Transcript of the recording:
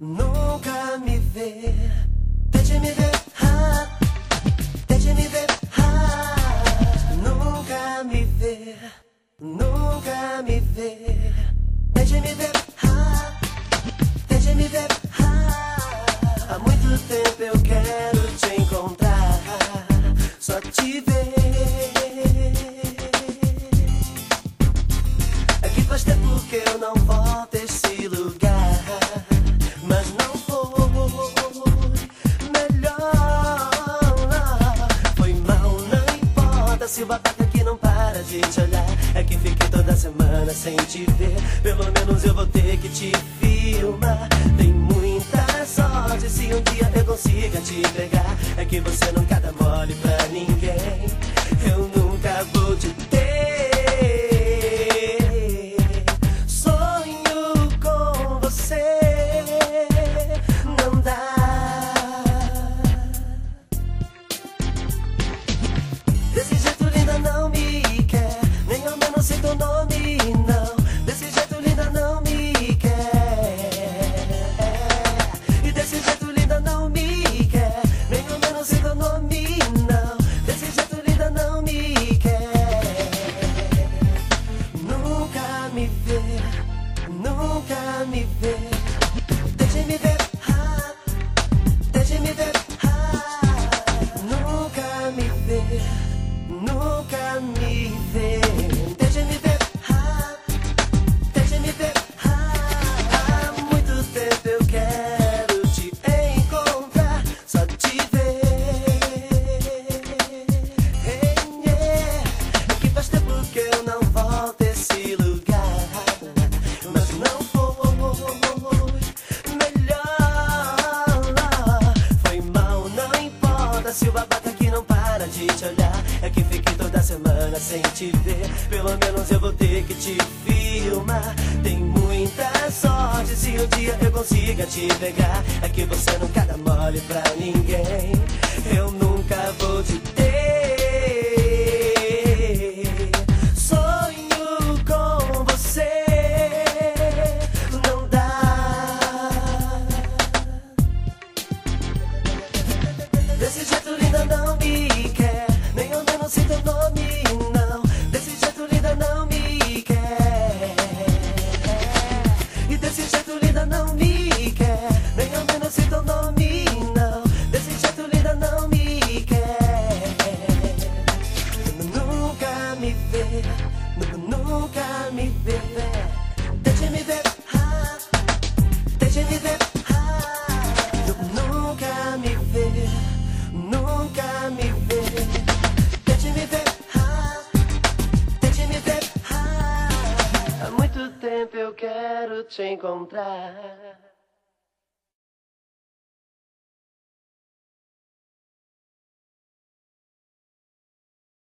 Nunca me ver, deixe me ver, ah, deixe me ver, ah, nunca me ver, nunca me ver, deixe me ver, ah, deixe me ver, ah, há muito tempo eu quero te encontrar, só te ver. É que faz tempo que eu não volto babaca aqui não para de te olhar. É que fiquei toda semana sem te ver. Pelo menos eu vou ter que te filmar. Tem muita sorte se um dia eu consiga te pegar. É que você nunca dá mole pra babaca aqui não para de te olhar. É que fiquei toda semana sem te ver. Pelo menos eu vou ter que te filmar. Tem muita sorte se um dia eu consiga te pegar. É que você nunca dá mole pra ninguém. Eu nunca vou te ter. Sonho com você não dá. Desse me vê, nu- nunca me vê. Deixa me ver, ah, deixa me ver, nu- nunca me vê, nunca me vê. Deixa me ver, ah, deixa me ver, há muito tempo eu quero te encontrar.